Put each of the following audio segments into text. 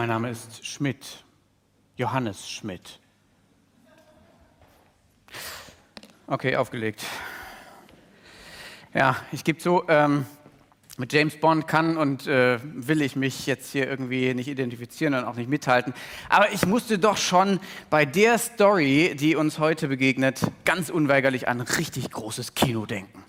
Mein Name ist Schmidt, Johannes Schmidt. Okay, aufgelegt. Ja, ich gebe zu, ähm, mit James Bond kann und äh, will ich mich jetzt hier irgendwie nicht identifizieren und auch nicht mithalten. Aber ich musste doch schon bei der Story, die uns heute begegnet, ganz unweigerlich an richtig großes Kino denken.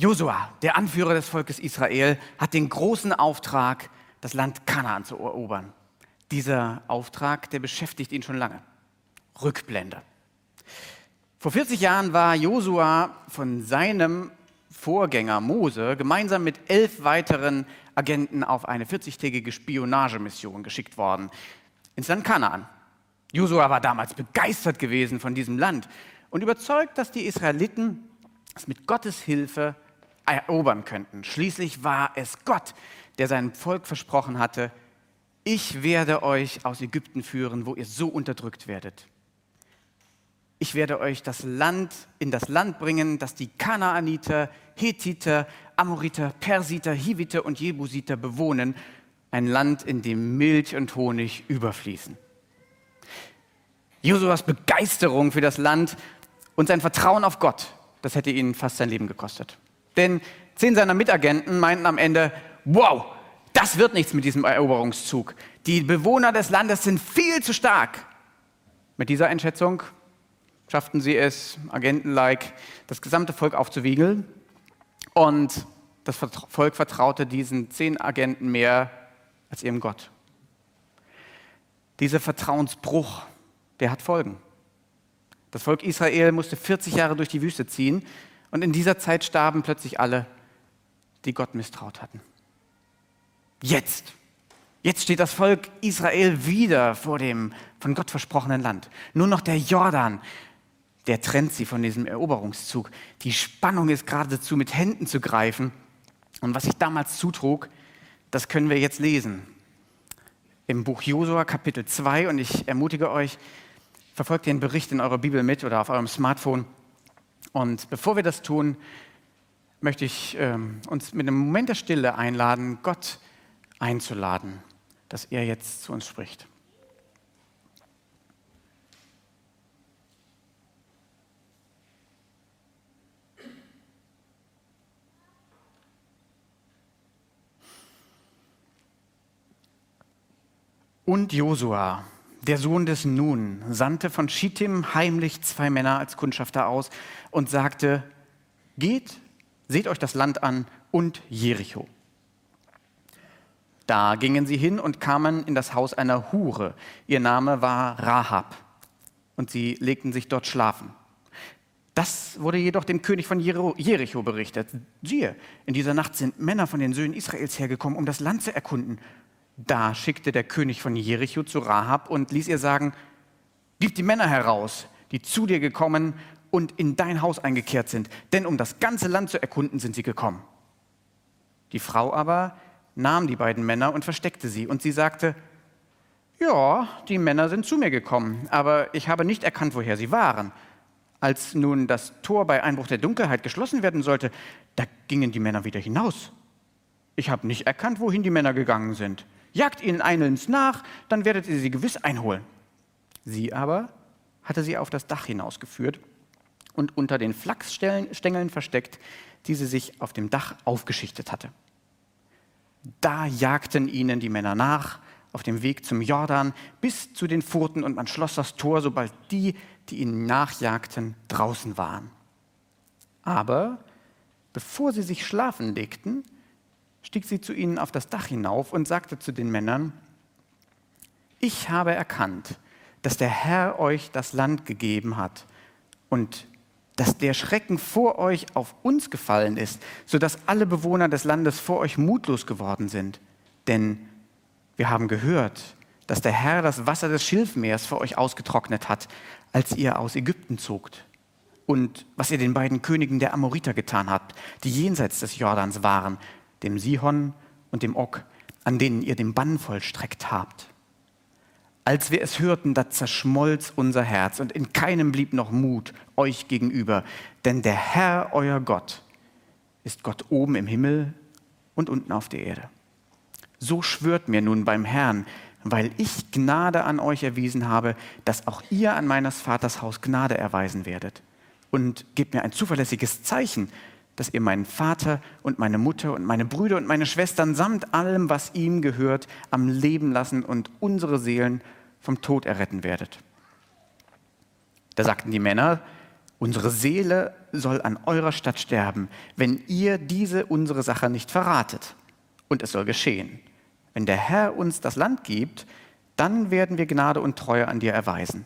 Josua, der Anführer des Volkes Israel, hat den großen Auftrag, das Land Kanaan zu erobern. Dieser Auftrag, der beschäftigt ihn schon lange. Rückblende. Vor 40 Jahren war Josua von seinem Vorgänger Mose gemeinsam mit elf weiteren Agenten auf eine 40-tägige Spionagemission geschickt worden ins Land Kanaan. Josua war damals begeistert gewesen von diesem Land und überzeugt, dass die Israeliten es mit Gottes Hilfe erobern könnten. Schließlich war es Gott, der seinem Volk versprochen hatte, ich werde euch aus Ägypten führen, wo ihr so unterdrückt werdet ich werde euch das Land in das Land bringen, das die Kanaaniter, Hethiter, Amoriter, Persiter, Hiviter und Jebusiter bewohnen, ein Land, in dem Milch und Honig überfließen. Josuas Begeisterung für das Land und sein Vertrauen auf Gott, das hätte ihn fast sein Leben gekostet. Denn zehn seiner Mitagenten meinten am Ende, wow, das wird nichts mit diesem Eroberungszug. Die Bewohner des Landes sind viel zu stark. Mit dieser Einschätzung schafften sie es, Agenten-like, das gesamte Volk aufzuwiegeln. Und das Volk vertraute diesen zehn Agenten mehr als ihrem Gott. Dieser Vertrauensbruch, der hat Folgen. Das Volk Israel musste 40 Jahre durch die Wüste ziehen und in dieser Zeit starben plötzlich alle, die Gott misstraut hatten. Jetzt, jetzt steht das Volk Israel wieder vor dem von Gott versprochenen Land. Nur noch der Jordan der trennt sie von diesem Eroberungszug. Die Spannung ist geradezu mit Händen zu greifen. Und was sich damals zutrug, das können wir jetzt lesen. Im Buch Josua Kapitel 2 und ich ermutige euch, verfolgt den Bericht in eurer Bibel mit oder auf eurem Smartphone. Und bevor wir das tun, möchte ich ähm, uns mit einem Moment der Stille einladen, Gott einzuladen, dass er jetzt zu uns spricht. Und Josua, der Sohn des Nun, sandte von Schittim heimlich zwei Männer als Kundschafter aus und sagte, geht, seht euch das Land an und Jericho. Da gingen sie hin und kamen in das Haus einer Hure. Ihr Name war Rahab. Und sie legten sich dort schlafen. Das wurde jedoch dem König von Jericho berichtet. Siehe, in dieser Nacht sind Männer von den Söhnen Israels hergekommen, um das Land zu erkunden. Da schickte der König von Jericho zu Rahab und ließ ihr sagen, gib die Männer heraus, die zu dir gekommen und in dein Haus eingekehrt sind, denn um das ganze Land zu erkunden sind sie gekommen. Die Frau aber nahm die beiden Männer und versteckte sie, und sie sagte, ja, die Männer sind zu mir gekommen, aber ich habe nicht erkannt, woher sie waren. Als nun das Tor bei Einbruch der Dunkelheit geschlossen werden sollte, da gingen die Männer wieder hinaus. Ich habe nicht erkannt, wohin die Männer gegangen sind. Jagt ihnen eilends nach, dann werdet ihr sie gewiss einholen. Sie aber hatte sie auf das Dach hinausgeführt und unter den Flachsstängeln versteckt, die sie sich auf dem Dach aufgeschichtet hatte. Da jagten ihnen die Männer nach auf dem Weg zum Jordan bis zu den Furten und man schloss das Tor, sobald die, die ihnen nachjagten, draußen waren. Aber bevor sie sich schlafen legten, stieg sie zu ihnen auf das Dach hinauf und sagte zu den Männern, ich habe erkannt, dass der Herr euch das Land gegeben hat und dass der Schrecken vor euch auf uns gefallen ist, sodass alle Bewohner des Landes vor euch mutlos geworden sind. Denn wir haben gehört, dass der Herr das Wasser des Schilfmeers für euch ausgetrocknet hat, als ihr aus Ägypten zogt. Und was ihr den beiden Königen der Amoriter getan habt, die jenseits des Jordans waren, dem Sihon und dem Og, an denen ihr den Bann vollstreckt habt. Als wir es hörten, da zerschmolz unser Herz und in keinem blieb noch Mut euch gegenüber, denn der Herr, euer Gott, ist Gott oben im Himmel und unten auf der Erde. So schwört mir nun beim Herrn, weil ich Gnade an euch erwiesen habe, dass auch ihr an meines Vaters Haus Gnade erweisen werdet. Und gebt mir ein zuverlässiges Zeichen, dass ihr meinen Vater und meine Mutter und meine Brüder und meine Schwestern samt allem, was ihm gehört, am Leben lassen und unsere Seelen vom Tod erretten werdet. Da sagten die Männer, unsere Seele soll an eurer Stadt sterben, wenn ihr diese unsere Sache nicht verratet. Und es soll geschehen. Wenn der Herr uns das Land gibt, dann werden wir Gnade und Treue an dir erweisen.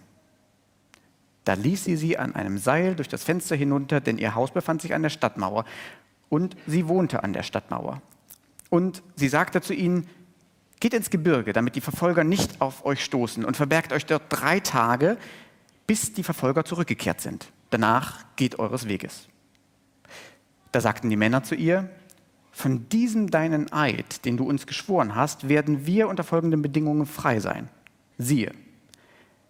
Da ließ sie sie an einem Seil durch das Fenster hinunter, denn ihr Haus befand sich an der Stadtmauer und sie wohnte an der Stadtmauer. Und sie sagte zu ihnen, geht ins Gebirge, damit die Verfolger nicht auf euch stoßen und verbergt euch dort drei Tage, bis die Verfolger zurückgekehrt sind. Danach geht eures Weges. Da sagten die Männer zu ihr, von diesem deinen Eid, den du uns geschworen hast, werden wir unter folgenden Bedingungen frei sein. Siehe,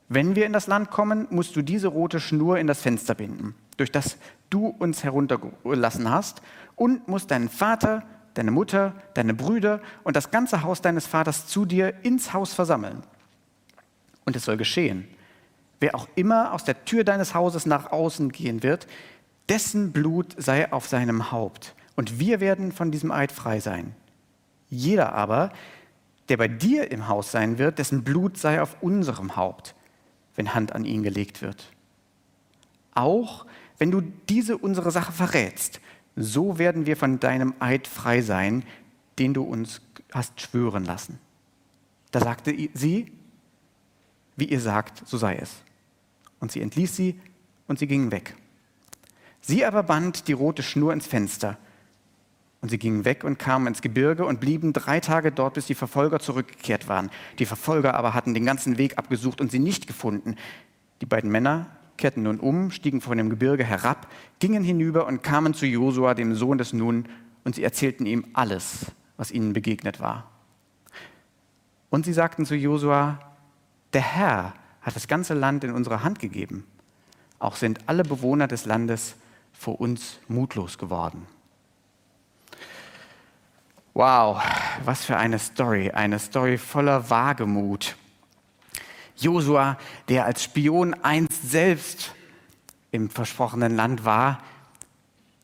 wenn wir in das Land kommen, musst du diese rote Schnur in das Fenster binden, durch das du uns heruntergelassen hast, und musst deinen Vater, deine Mutter, deine Brüder und das ganze Haus deines Vaters zu dir ins Haus versammeln. Und es soll geschehen, wer auch immer aus der Tür deines Hauses nach außen gehen wird, dessen Blut sei auf seinem Haupt und wir werden von diesem Eid frei sein. Jeder aber, der bei dir im Haus sein wird, dessen Blut sei auf unserem Haupt, wenn Hand an ihn gelegt wird. Auch wenn du diese unsere Sache verrätst, so werden wir von deinem Eid frei sein, den du uns hast schwören lassen. Da sagte sie, wie ihr sagt, so sei es. Und sie entließ sie und sie gingen weg. Sie aber band die rote Schnur ins Fenster und sie gingen weg und kamen ins Gebirge und blieben drei Tage dort, bis die Verfolger zurückgekehrt waren. Die Verfolger aber hatten den ganzen Weg abgesucht und sie nicht gefunden. Die beiden Männer kehrten nun um, stiegen von dem Gebirge herab, gingen hinüber und kamen zu Josua, dem Sohn des Nun, und sie erzählten ihm alles, was ihnen begegnet war. Und sie sagten zu Josua, der Herr hat das ganze Land in unsere Hand gegeben. Auch sind alle Bewohner des Landes vor uns mutlos geworden. Wow, was für eine Story, eine Story voller Wagemut. Josua, der als Spion einst selbst im versprochenen Land war,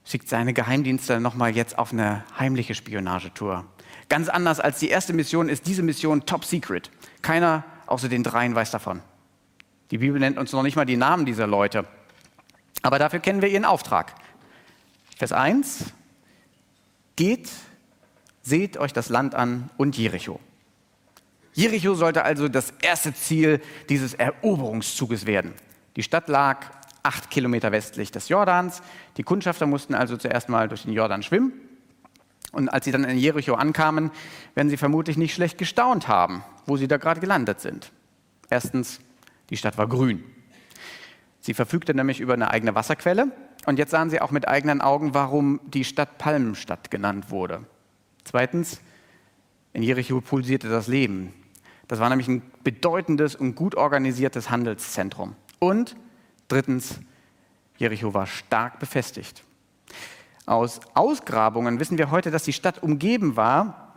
schickt seine Geheimdienste nochmal jetzt auf eine heimliche Spionagetour. Ganz anders als die erste Mission ist diese Mission top secret. Keiner außer den dreien weiß davon. Die Bibel nennt uns noch nicht mal die Namen dieser Leute. Aber dafür kennen wir ihren Auftrag. Vers 1. Geht seht euch das Land an und Jericho. Jericho sollte also das erste Ziel dieses Eroberungszuges werden. Die Stadt lag acht Kilometer westlich des Jordans. Die Kundschafter mussten also zuerst mal durch den Jordan schwimmen. Und als sie dann in Jericho ankamen, werden sie vermutlich nicht schlecht gestaunt haben, wo sie da gerade gelandet sind. Erstens, die Stadt war grün. Sie verfügte nämlich über eine eigene Wasserquelle. Und jetzt sahen sie auch mit eigenen Augen, warum die Stadt Palmenstadt genannt wurde. Zweitens, in Jericho pulsierte das Leben. Das war nämlich ein bedeutendes und gut organisiertes Handelszentrum. Und drittens, Jericho war stark befestigt. Aus Ausgrabungen wissen wir heute, dass die Stadt umgeben war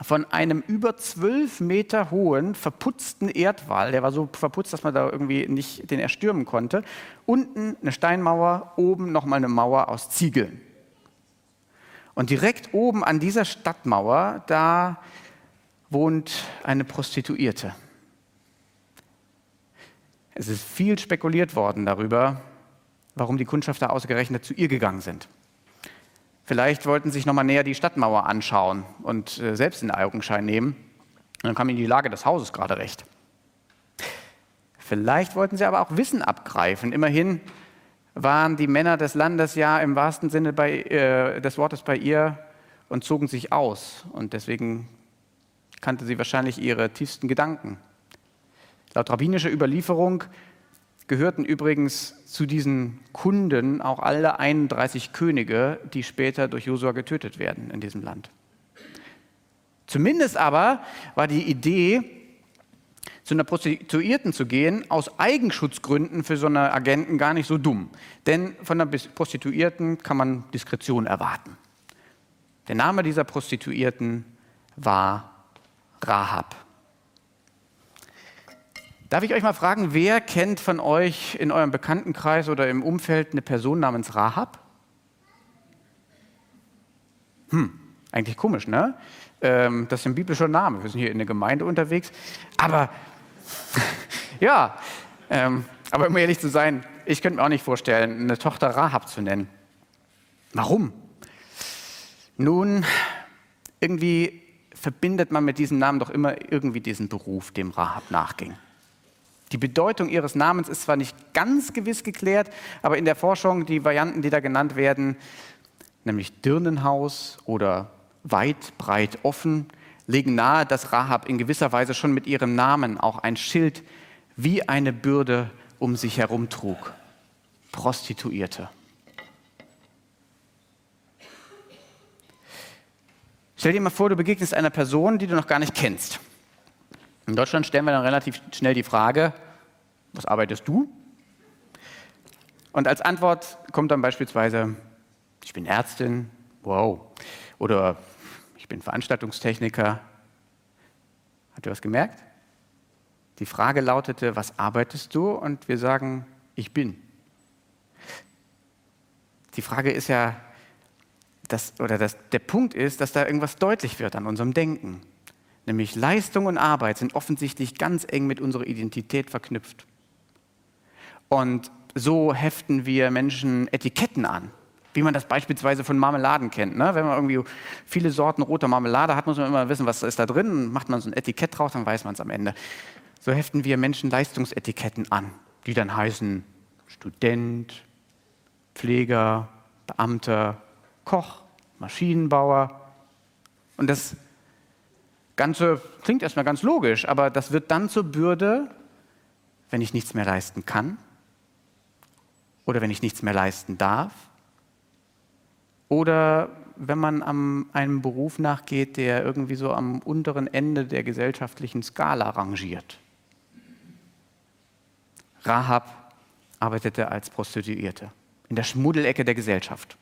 von einem über zwölf Meter hohen, verputzten Erdwall. Der war so verputzt, dass man da irgendwie nicht den erstürmen konnte. Unten eine Steinmauer, oben nochmal eine Mauer aus Ziegeln. Und direkt oben an dieser Stadtmauer, da wohnt eine Prostituierte. Es ist viel spekuliert worden darüber, warum die Kundschafter ausgerechnet zu ihr gegangen sind. Vielleicht wollten sie sich nochmal näher die Stadtmauer anschauen und äh, selbst in Augenschein nehmen. Und dann kam ihnen die Lage des Hauses gerade recht. Vielleicht wollten sie aber auch Wissen abgreifen. Immerhin waren die Männer des Landes ja im wahrsten Sinne bei, äh, des Wortes bei ihr und zogen sich aus. Und deswegen kannte sie wahrscheinlich ihre tiefsten Gedanken. Laut rabbinischer Überlieferung gehörten übrigens zu diesen Kunden auch alle 31 Könige, die später durch Josua getötet werden in diesem Land. Zumindest aber war die Idee, zu einer Prostituierten zu gehen, aus Eigenschutzgründen für so eine Agenten gar nicht so dumm. Denn von einer Prostituierten kann man Diskretion erwarten. Der Name dieser Prostituierten war Rahab. Darf ich euch mal fragen, wer kennt von euch in eurem Bekanntenkreis oder im Umfeld eine Person namens Rahab? Hm, eigentlich komisch, ne? Ähm, das ist ein biblischer Name. Wir sind hier in der Gemeinde unterwegs. Aber ja, ähm, aber um ehrlich zu sein, ich könnte mir auch nicht vorstellen, eine Tochter Rahab zu nennen. Warum? Nun, irgendwie verbindet man mit diesem Namen doch immer irgendwie diesen Beruf, dem Rahab nachging. Die Bedeutung ihres Namens ist zwar nicht ganz gewiss geklärt, aber in der Forschung die Varianten, die da genannt werden, nämlich Dirnenhaus oder weit, breit, offen, legen nahe, dass Rahab in gewisser Weise schon mit ihrem Namen auch ein Schild wie eine Bürde um sich herum trug. Prostituierte. Stell dir mal vor, du begegnest einer Person, die du noch gar nicht kennst. In Deutschland stellen wir dann relativ schnell die Frage, was arbeitest du? Und als Antwort kommt dann beispielsweise, ich bin Ärztin, wow. Oder bin Veranstaltungstechniker. Habt ihr was gemerkt? Die Frage lautete, was arbeitest du? Und wir sagen, ich bin. Die Frage ist ja, dass, oder dass, der Punkt ist, dass da irgendwas deutlich wird an unserem Denken. Nämlich Leistung und Arbeit sind offensichtlich ganz eng mit unserer Identität verknüpft. Und so heften wir Menschen Etiketten an, wie man das beispielsweise von Marmeladen kennt. Ne? Wenn man irgendwie viele Sorten roter Marmelade hat, muss man immer wissen, was ist da drin. Macht man so ein Etikett drauf, dann weiß man es am Ende. So heften wir Menschen Leistungsetiketten an, die dann heißen Student, Pfleger, Beamter, Koch, Maschinenbauer. Und das Ganze klingt erstmal ganz logisch, aber das wird dann zur Bürde, wenn ich nichts mehr leisten kann oder wenn ich nichts mehr leisten darf oder wenn man am, einem Beruf nachgeht, der irgendwie so am unteren Ende der gesellschaftlichen Skala rangiert. Rahab arbeitete als Prostituierte in der Schmuddelecke der Gesellschaft.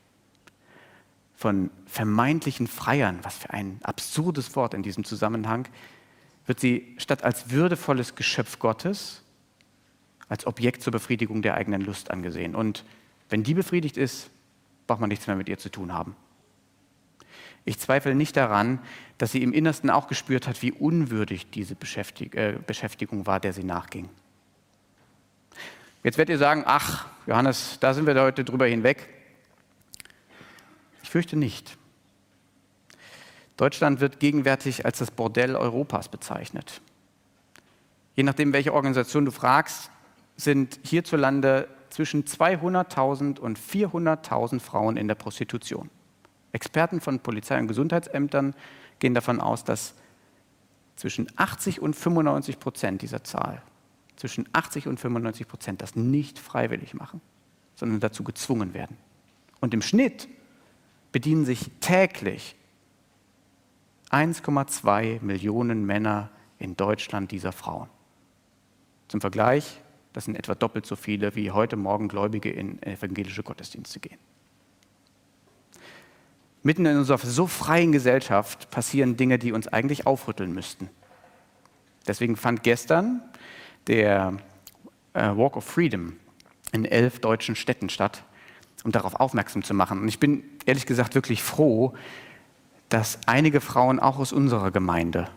Von vermeintlichen Freiern, was für ein absurdes Wort in diesem Zusammenhang, wird sie statt als würdevolles Geschöpf Gottes als Objekt zur Befriedigung der eigenen Lust angesehen. Und wenn die befriedigt ist, braucht man nichts mehr mit ihr zu tun haben. Ich zweifle nicht daran, dass sie im Innersten auch gespürt hat, wie unwürdig diese Beschäftig äh, Beschäftigung war, der sie nachging. Jetzt werdet ihr sagen, ach, Johannes, da sind wir heute drüber hinweg. Ich fürchte nicht. Deutschland wird gegenwärtig als das Bordell Europas bezeichnet. Je nachdem, welche Organisation du fragst, sind hierzulande zwischen 200.000 und 400.000 Frauen in der Prostitution. Experten von Polizei und Gesundheitsämtern gehen davon aus, dass zwischen 80 und 95 Prozent dieser Zahl, zwischen 80 und 95 Prozent das nicht freiwillig machen, sondern dazu gezwungen werden. Und im Schnitt bedienen sich täglich 1,2 Millionen Männer in Deutschland dieser Frauen. Zum Vergleich, das sind etwa doppelt so viele, wie heute Morgen Gläubige in evangelische Gottesdienste gehen. Mitten in unserer so freien Gesellschaft passieren Dinge, die uns eigentlich aufrütteln müssten. Deswegen fand gestern der äh, Walk of Freedom in elf deutschen Städten statt, um darauf aufmerksam zu machen. Und ich bin ehrlich gesagt wirklich froh, dass einige Frauen auch aus unserer Gemeinde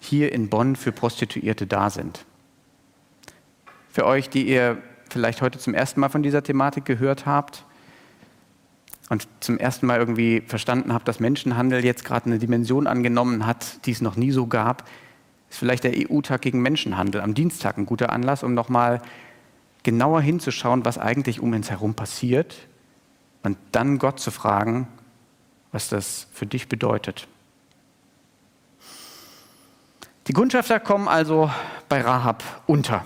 hier in Bonn für Prostituierte da sind für euch, die ihr vielleicht heute zum ersten Mal von dieser Thematik gehört habt und zum ersten Mal irgendwie verstanden habt, dass Menschenhandel jetzt gerade eine Dimension angenommen hat, die es noch nie so gab, ist vielleicht der EU-Tag gegen Menschenhandel am Dienstag ein guter Anlass, um nochmal genauer hinzuschauen, was eigentlich um uns herum passiert und dann Gott zu fragen, was das für dich bedeutet. Die Kundschafter kommen also bei Rahab unter.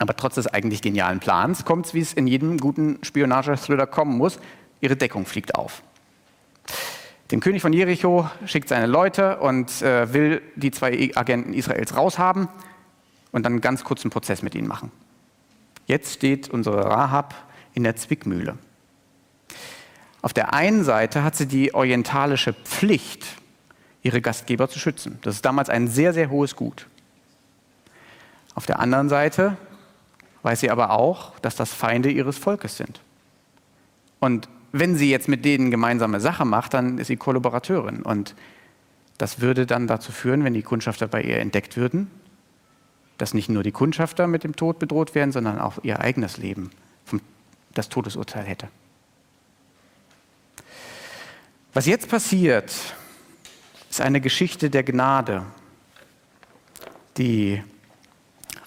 Aber trotz des eigentlich genialen Plans kommt es, wie es in jedem guten Spionage-Thriller kommen muss, ihre Deckung fliegt auf. Dem König von Jericho schickt seine Leute und äh, will die zwei Agenten Israels raushaben und dann einen ganz kurzen Prozess mit ihnen machen. Jetzt steht unsere Rahab in der Zwickmühle. Auf der einen Seite hat sie die orientalische Pflicht, ihre Gastgeber zu schützen. Das ist damals ein sehr, sehr hohes Gut. Auf der anderen Seite weiß sie aber auch, dass das Feinde ihres Volkes sind. Und wenn sie jetzt mit denen gemeinsame Sache macht, dann ist sie Kollaborateurin. Und das würde dann dazu führen, wenn die Kundschafter bei ihr entdeckt würden, dass nicht nur die Kundschafter mit dem Tod bedroht werden, sondern auch ihr eigenes Leben das Todesurteil hätte. Was jetzt passiert, ist eine Geschichte der Gnade. Die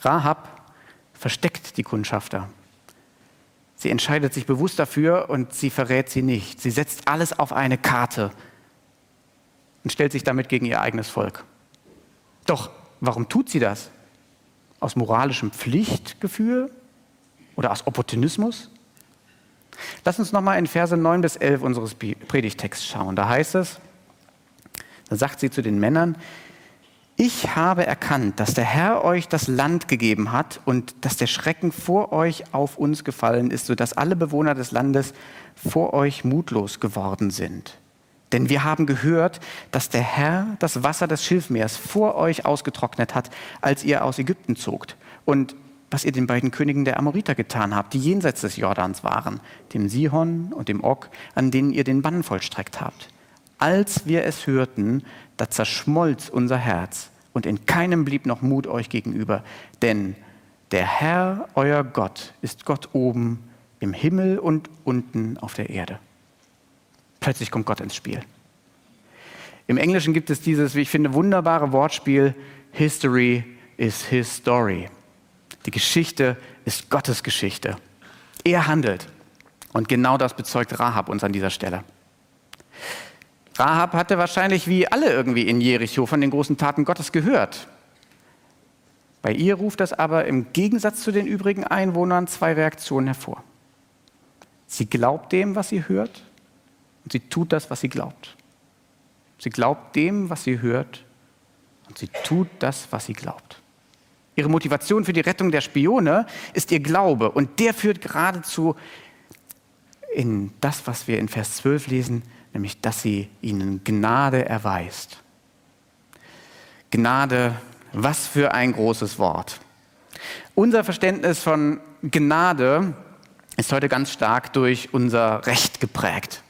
Rahab versteckt die Kundschafter. Sie entscheidet sich bewusst dafür und sie verrät sie nicht. Sie setzt alles auf eine Karte und stellt sich damit gegen ihr eigenes Volk. Doch warum tut sie das? Aus moralischem Pflichtgefühl oder aus Opportunismus? Lass uns nochmal in Verse 9 bis 11 unseres Predigtexts schauen. Da heißt es, da sagt sie zu den Männern, ich habe erkannt, dass der Herr euch das Land gegeben hat und dass der Schrecken vor euch auf uns gefallen ist, sodass alle Bewohner des Landes vor euch mutlos geworden sind. Denn wir haben gehört, dass der Herr das Wasser des Schilfmeers vor euch ausgetrocknet hat, als ihr aus Ägypten zogt. Und was ihr den beiden Königen der Amoriter getan habt, die jenseits des Jordans waren, dem Sihon und dem Og, an denen ihr den Bann vollstreckt habt. Als wir es hörten, da zerschmolz unser Herz und in keinem blieb noch Mut euch gegenüber, denn der Herr, euer Gott, ist Gott oben im Himmel und unten auf der Erde. Plötzlich kommt Gott ins Spiel. Im Englischen gibt es dieses, wie ich finde, wunderbare Wortspiel, History is His Story. Die Geschichte ist Gottes Geschichte. Er handelt. Und genau das bezeugt Rahab uns an dieser Stelle. Rahab hatte wahrscheinlich wie alle irgendwie in Jericho von den großen Taten Gottes gehört. Bei ihr ruft das aber im Gegensatz zu den übrigen Einwohnern zwei Reaktionen hervor. Sie glaubt dem, was sie hört, und sie tut das, was sie glaubt. Sie glaubt dem, was sie hört, und sie tut das, was sie glaubt. Ihre Motivation für die Rettung der Spione ist ihr Glaube, und der führt geradezu in das, was wir in Vers 12 lesen, nämlich dass sie ihnen Gnade erweist. Gnade, was für ein großes Wort. Unser Verständnis von Gnade ist heute ganz stark durch unser Recht geprägt.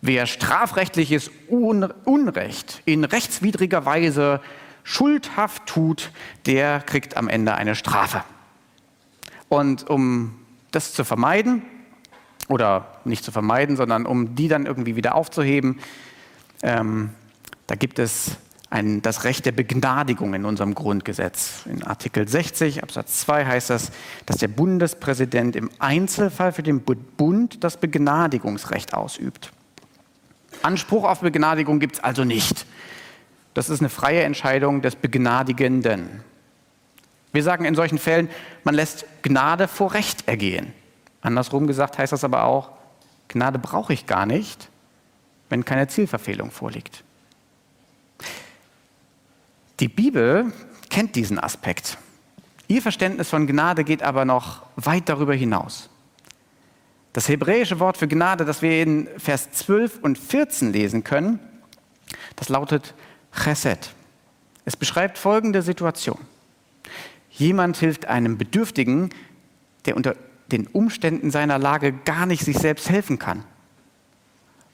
Wer strafrechtliches Unrecht in rechtswidriger Weise schuldhaft tut, der kriegt am Ende eine Strafe. Und um das zu vermeiden, oder nicht zu vermeiden, sondern um die dann irgendwie wieder aufzuheben. Ähm, da gibt es ein, das Recht der Begnadigung in unserem Grundgesetz. In Artikel 60 Absatz 2 heißt das, dass der Bundespräsident im Einzelfall für den Bund das Begnadigungsrecht ausübt. Anspruch auf Begnadigung gibt es also nicht. Das ist eine freie Entscheidung des Begnadigenden. Wir sagen in solchen Fällen, man lässt Gnade vor Recht ergehen. Andersrum gesagt heißt das aber auch, Gnade brauche ich gar nicht, wenn keine Zielverfehlung vorliegt. Die Bibel kennt diesen Aspekt. Ihr Verständnis von Gnade geht aber noch weit darüber hinaus. Das hebräische Wort für Gnade, das wir in Vers 12 und 14 lesen können, das lautet Chesed. Es beschreibt folgende Situation. Jemand hilft einem Bedürftigen, der unter den Umständen seiner Lage gar nicht sich selbst helfen kann.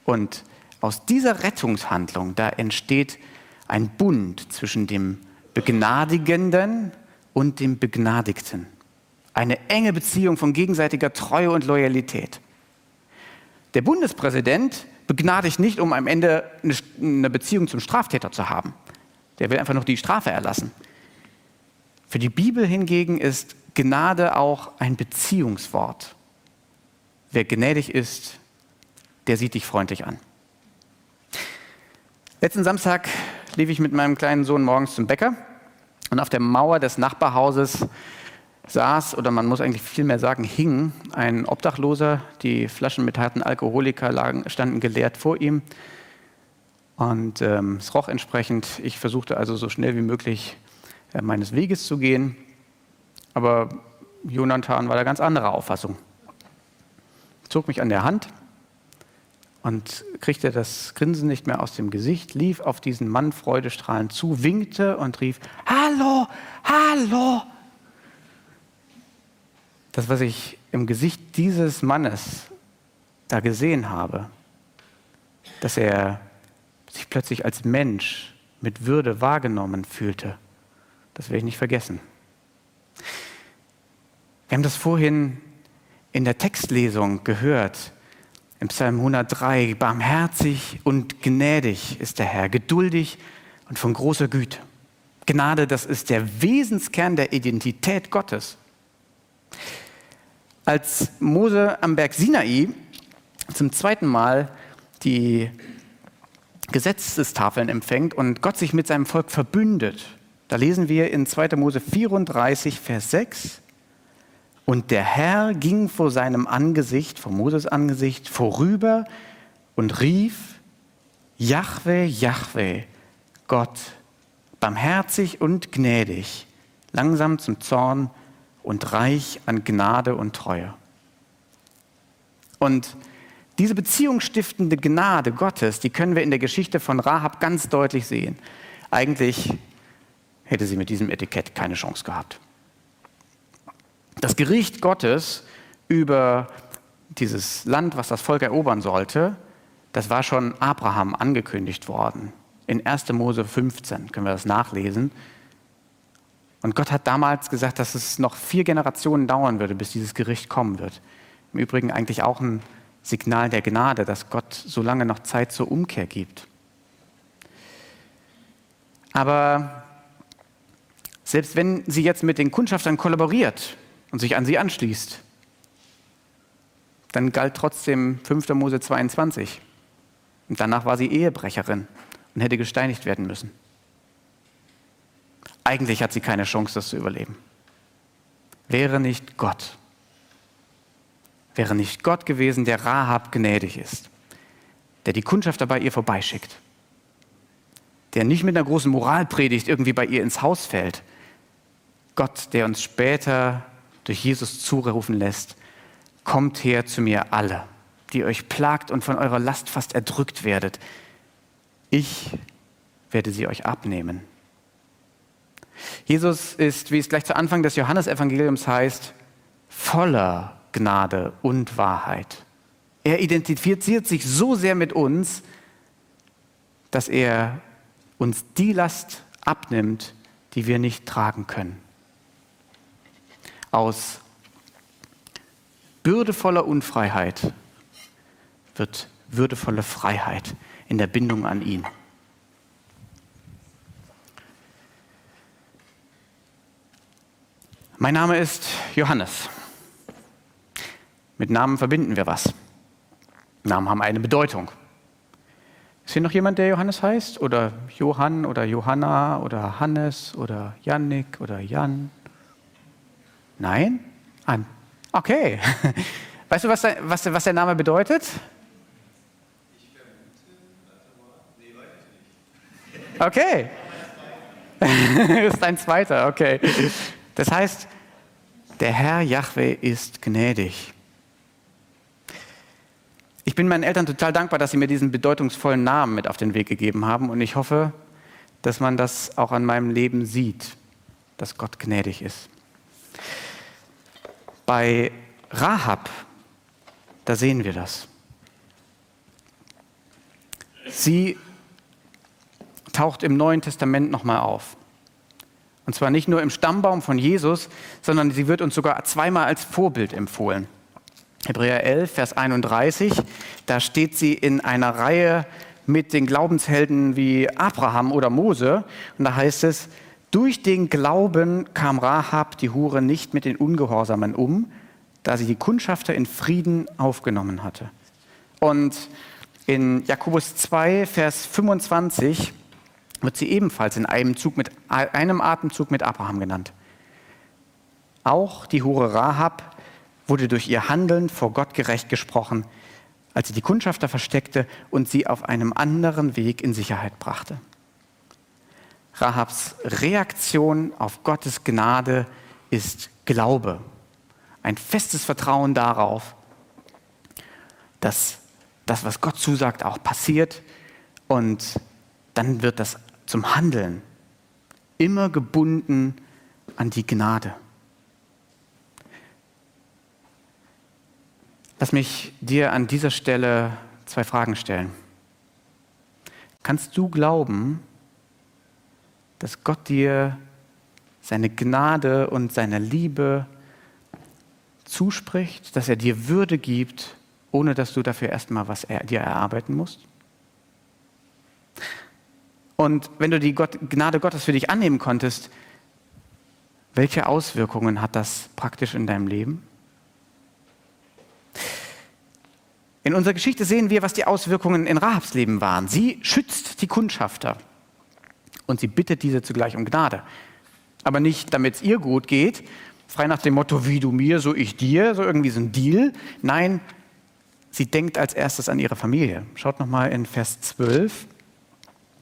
Und aus dieser Rettungshandlung, da entsteht ein Bund zwischen dem Begnadigenden und dem Begnadigten. Eine enge Beziehung von gegenseitiger Treue und Der Bundespräsident begnadigt nicht, um am Ende eine Beziehung zum Straftäter zu haben. Der will einfach noch die Strafe erlassen. Für die Bibel hingegen ist Gnade auch ein Beziehungswort. Wer gnädig ist, der sieht dich freundlich an. Letzten Samstag lief ich mit meinem kleinen Sohn morgens zum Bäcker und auf der Mauer des Nachbarhauses saß, oder man muss eigentlich viel mehr sagen, hing ein Obdachloser. Die Flaschen mit harten Alkoholiker lagen, standen geleert vor ihm. Und ähm, es roch entsprechend. Ich versuchte also so schnell wie möglich äh, meines Weges zu gehen. Aber Jonathan war da ganz anderer Auffassung. Zog mich an der Hand, und kriegte das Grinsen nicht mehr aus dem Gesicht, lief auf diesen Mann freudestrahlend zu, winkte und rief, Hallo, hallo. Das, was ich im Gesicht dieses Mannes da gesehen habe, dass er sich plötzlich als Mensch mit Würde wahrgenommen fühlte, das werde ich nicht vergessen. Wir haben das vorhin in der Textlesung gehört, im Psalm 103, barmherzig und gnädig ist der Herr, geduldig und von großer Güte. Gnade, das ist der Wesenskern der Identität Gottes. Als Mose am Berg Sinai zum zweiten Mal die Gesetzestafeln empfängt und Gott sich mit seinem Volk verbündet, da lesen wir in 2. Mose 34, Vers 6, und der Herr ging vor seinem Angesicht, vor Moses Angesicht, vorüber und rief, Jahwe, Jahwe, Gott, barmherzig und gnädig, langsam zum Zorn und reich an Gnade und Treue. Und diese beziehungsstiftende Gnade Gottes, die können wir in der Geschichte von Rahab ganz deutlich sehen. Eigentlich hätte sie mit diesem Etikett keine Chance gehabt. Das Gericht Gottes über dieses Land, was das Volk erobern sollte, das war schon Abraham angekündigt worden. In 1. Mose 15 können wir das nachlesen. Und Gott hat damals gesagt, dass es noch vier Generationen dauern würde, bis dieses Gericht kommen wird. Im Übrigen eigentlich auch ein Signal der Gnade, dass Gott so lange noch Zeit zur Umkehr gibt. Aber selbst wenn sie jetzt mit den Kundschaftern kollaboriert und sich an sie anschließt, dann galt trotzdem 5. Mose 22. Und danach war sie Ehebrecherin und hätte gesteinigt werden müssen. Eigentlich hat sie keine Chance, das zu überleben. Wäre nicht Gott, wäre nicht Gott gewesen, der Rahab gnädig ist, der die Kundschafter bei ihr vorbeischickt, der nicht mit einer großen Moralpredigt irgendwie bei ihr ins Haus fällt. Gott, der uns später durch Jesus zurufen lässt, kommt her zu mir alle, die euch plagt und von eurer Last fast erdrückt werdet. Ich werde sie euch abnehmen. Jesus ist, wie es gleich zu Anfang des Johannesevangeliums heißt, voller Gnade und Wahrheit. Er identifiziert sich so sehr mit uns, dass er uns die Last abnimmt, die wir nicht tragen können. Aus bürdevoller Unfreiheit wird würdevolle Freiheit in der Bindung an ihn. Mein Name ist Johannes. Mit Namen verbinden wir was. Namen haben eine Bedeutung. Ist hier noch jemand, der Johannes heißt? Oder Johann oder Johanna oder Hannes oder Jannik oder Jan? Nein? An. Okay. Weißt du, was der, was, was der Name bedeutet? Okay. ist ein zweiter, okay. Das heißt, der Herr Yahweh ist gnädig. Ich bin meinen Eltern total dankbar, dass sie mir diesen bedeutungsvollen Namen mit auf den Weg gegeben haben und ich hoffe, dass man das auch an meinem Leben sieht, dass Gott gnädig ist. Bei Rahab, da sehen wir das. Sie taucht im Neuen Testament nochmal auf. Und zwar nicht nur im Stammbaum von Jesus, sondern sie wird uns sogar zweimal als Vorbild empfohlen. Hebräer 11, Vers 31, da steht sie in einer Reihe mit den Glaubenshelden wie Abraham oder Mose. Und da heißt es, durch den Glauben kam Rahab, die Hure, nicht mit den Ungehorsamen um, da sie die Kundschafter in Frieden aufgenommen hatte. Und in Jakobus 2, Vers 25 wird sie ebenfalls in einem, Zug mit, einem Atemzug mit Abraham genannt. Auch die Hure Rahab wurde durch ihr Handeln vor Gott gerecht gesprochen, als sie die Kundschafter versteckte und sie auf einem anderen Weg in Sicherheit brachte. Rahabs Reaktion auf Gottes Gnade ist Glaube, ein festes Vertrauen darauf, dass das, was Gott zusagt, auch passiert und dann wird das zum Handeln. Immer gebunden an die Gnade. Lass mich dir an dieser Stelle zwei Fragen stellen. Kannst du glauben, dass Gott dir seine Gnade und seine Liebe zuspricht, dass er dir Würde gibt, ohne dass du dafür erstmal was er, dir erarbeiten musst? Und wenn du die Gott, Gnade Gottes für dich annehmen konntest, welche Auswirkungen hat das praktisch in deinem Leben? In unserer Geschichte sehen wir, was die Auswirkungen in Rahabs Leben waren. Sie schützt die Kundschafter und sie bittet diese zugleich um Gnade. Aber nicht, damit es ihr gut geht, frei nach dem Motto, wie du mir, so ich dir, so irgendwie so ein Deal. Nein, sie denkt als erstes an ihre Familie. Schaut nochmal in Vers 12.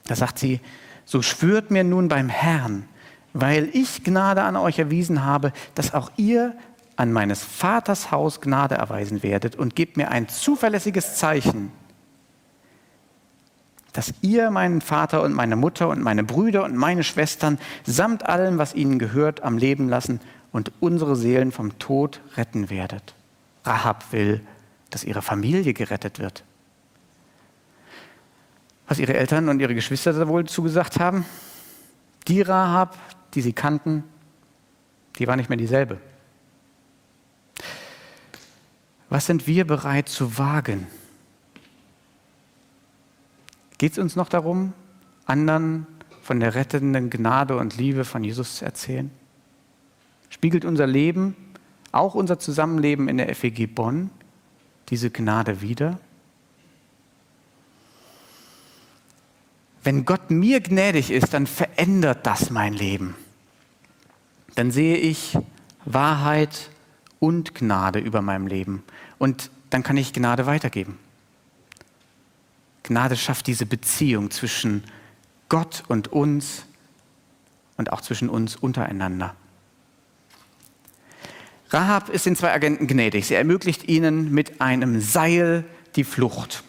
Da sagt sie, so schwört mir nun beim Herrn, weil ich Gnade an euch erwiesen habe, dass auch ihr an meines Vaters Haus Gnade erweisen werdet und gebt mir ein zuverlässiges Zeichen, dass ihr meinen Vater und meine Mutter und meine Brüder und meine Schwestern samt allem, was ihnen gehört, am Leben lassen und unsere Seelen vom Tod retten werdet. Rahab will, dass ihre Familie gerettet wird. Was ihre Eltern und ihre Geschwister da wohl zugesagt haben? Die Rahab, die sie kannten, die war nicht mehr dieselbe. Was sind wir bereit zu wagen? Geht es uns noch darum, anderen von der rettenden Gnade und Liebe von Jesus zu erzählen? Spiegelt unser Leben, auch unser Zusammenleben in der FEG Bonn, diese Gnade wider? Wenn Gott mir gnädig ist, dann verändert das mein Leben. Dann sehe ich Wahrheit und Gnade über meinem Leben. Und dann kann ich Gnade weitergeben. Gnade schafft diese Beziehung zwischen Gott und uns und auch zwischen uns untereinander. Rahab ist den zwei Agenten gnädig. Sie ermöglicht ihnen mit einem Seil die Flucht.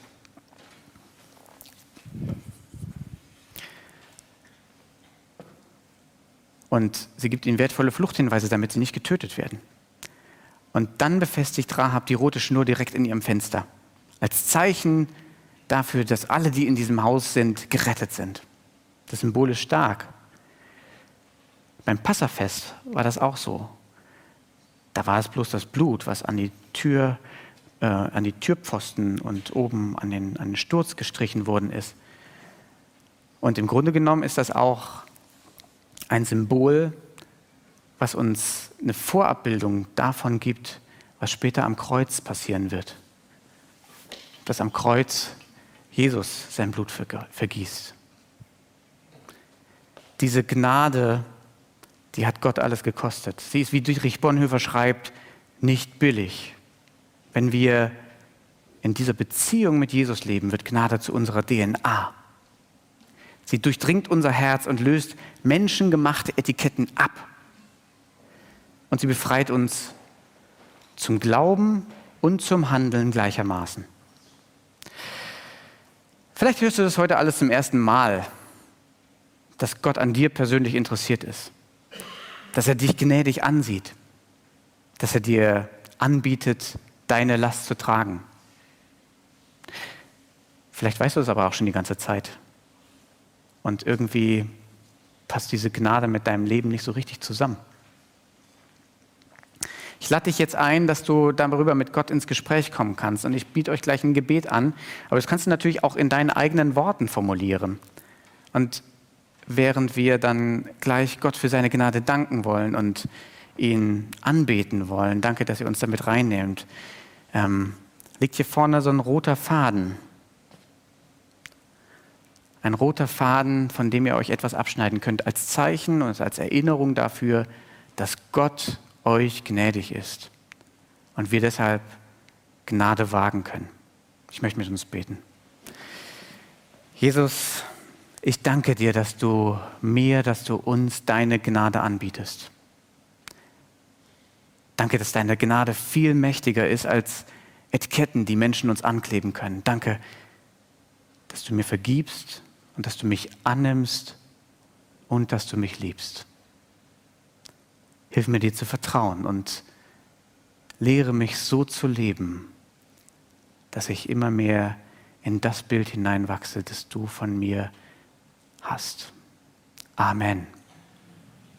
Und sie gibt ihnen wertvolle Fluchthinweise, damit sie nicht getötet werden. Und dann befestigt Rahab die rote Schnur direkt in ihrem Fenster. Als Zeichen dafür, dass alle, die in diesem Haus sind, gerettet sind. Das Symbol ist stark. Beim Passafest war das auch so. Da war es bloß das Blut, was an die Tür, äh, an die Türpfosten und oben an den, an den Sturz gestrichen worden ist. Und im Grunde genommen ist das auch ein Symbol, was uns eine Vorabbildung davon gibt, was später am Kreuz passieren wird. Dass am Kreuz Jesus sein Blut vergießt. Diese Gnade, die hat Gott alles gekostet. Sie ist, wie Dietrich Bonhoeffer schreibt, nicht billig. Wenn wir in dieser Beziehung mit Jesus leben, wird Gnade zu unserer DNA. Sie durchdringt unser Herz und löst menschengemachte Etiketten ab. Und sie befreit uns zum Glauben und zum Handeln gleichermaßen. Vielleicht hörst du das heute alles zum ersten Mal, dass Gott an dir persönlich interessiert ist, dass er dich gnädig ansieht, dass er dir anbietet, deine Last zu tragen. Vielleicht weißt du es aber auch schon die ganze Zeit. Und irgendwie passt diese Gnade mit deinem Leben nicht so richtig zusammen. Ich lade dich jetzt ein, dass du darüber mit Gott ins Gespräch kommen kannst. Und ich biete euch gleich ein Gebet an. Aber das kannst du natürlich auch in deinen eigenen Worten formulieren. Und während wir dann gleich Gott für seine Gnade danken wollen und ihn anbeten wollen, danke, dass ihr uns damit reinnehmt, ähm, liegt hier vorne so ein roter Faden. Ein roter Faden, von dem ihr euch etwas abschneiden könnt, als Zeichen und als Erinnerung dafür, dass Gott euch gnädig ist und wir deshalb Gnade wagen können. Ich möchte mit uns beten. Jesus, ich danke dir, dass du mir, dass du uns deine Gnade anbietest. Danke, dass deine Gnade viel mächtiger ist als Etiketten, die Menschen uns ankleben können. Danke, dass du mir vergibst und dass du mich annimmst und dass du mich liebst. Hilf mir dir zu vertrauen und lehre mich so zu leben, dass ich immer mehr in das Bild hineinwachse, das du von mir hast. Amen.